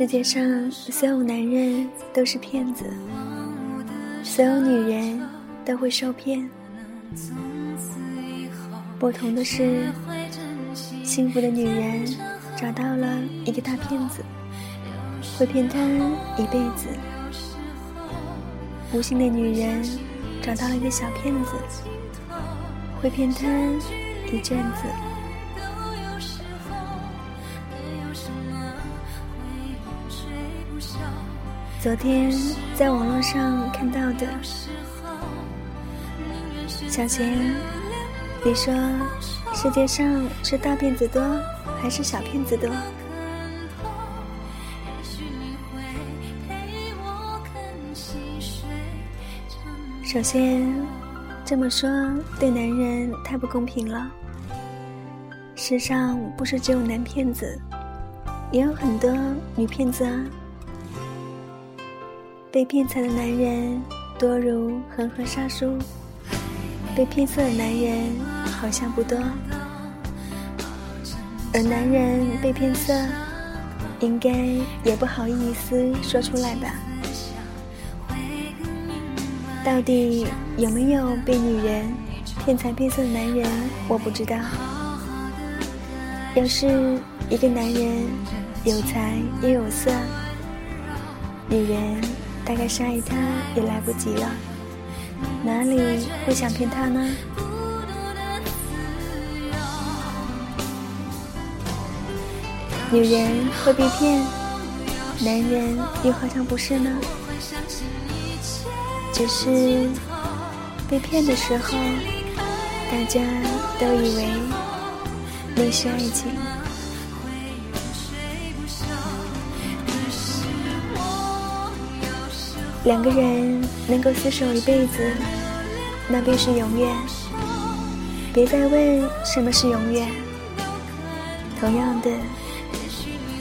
世界上所有男人都是骗子，所有女人都会受骗。不同的是，幸福的女人找到了一个大骗子，会骗她一辈子；不幸的女人找到了一个小骗子，会骗她一阵子。昨天在网络上看到的，小贤，你说世界上是大骗子多还是小骗子多？首先这么说对男人太不公平了。世上不是只有男骗子，也有很多女骗子啊。被骗财的男人多如恒河沙数，被骗色的男人好像不多。而男人被骗色，应该也不好意思说出来吧？到底有没有被女人骗财骗色的男人，我不知道。要是一个男人有财也有色，女人。大概是爱他也来不及了，哪里会想骗他呢？女人会被骗，男人又何尝不是呢？只是被骗的时候，大家都以为那是爱情。两个人能够厮守一辈子，那便是永远。别再问什么是永远。同样的，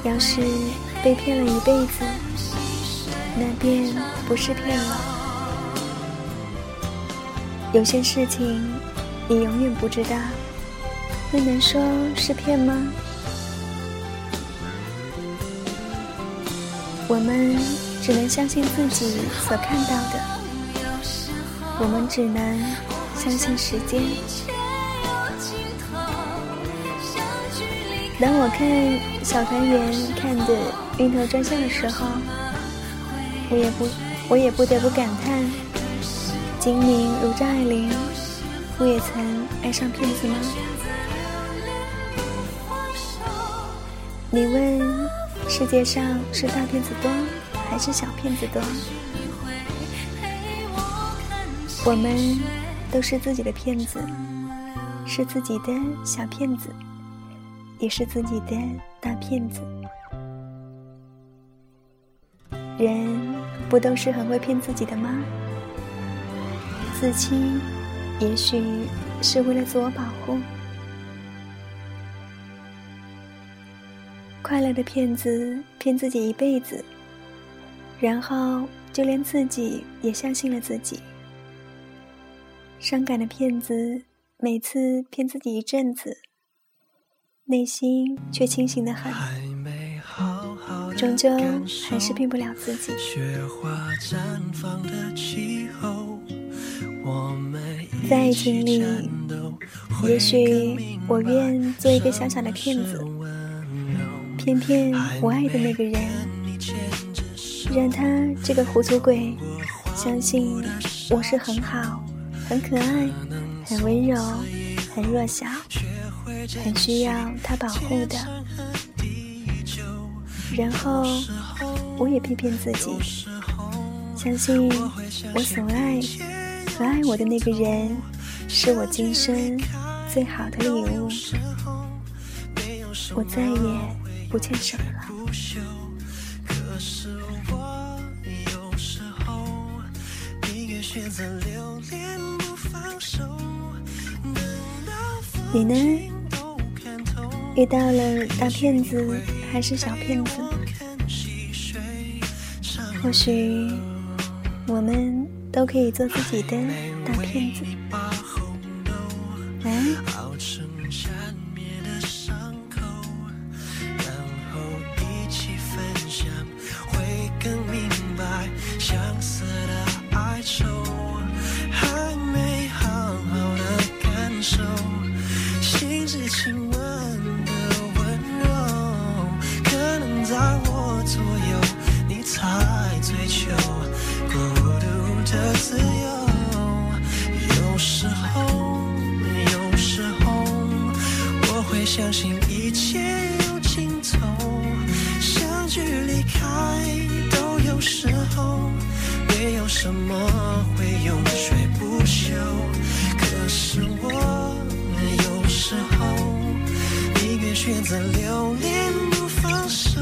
要是被骗了一辈子，那便不是骗了。有些事情你永远不知道，那能说是骗吗？我们。只能相信自己所看到的，我们只能相信时间。当我看小团圆看得晕头转向的时候，我也不，我也不得不感叹：精明如张爱玲，不也曾爱上骗子吗？你问，世界上是大骗子多？还是小骗子多，我们都是自己的骗子，是自己的小骗子，也是自己的大骗子。人不都是很会骗自己的吗？自欺，也许是为了自我保护。快乐的骗子骗自己一辈子。然后，就连自己也相信了自己。伤感的骗子，每次骗自己一阵子，内心却清醒的很，终究还是骗不了自己。在爱情里，也许我愿做一个小小的骗子，骗骗我爱的那个人。让他这个糊涂鬼相信我是很好、很可爱、很温柔、很弱小、很需要他保护的。然后我也骗骗自己，相信我所爱和爱我的那个人是我今生最好的礼物，我再也不欠什么了。你呢？遇到了大骗子还是小骗子？或许我们都可以做自己的大骗子。来。至没有什么会永垂不朽。可是我有时候宁愿选择留恋不放手，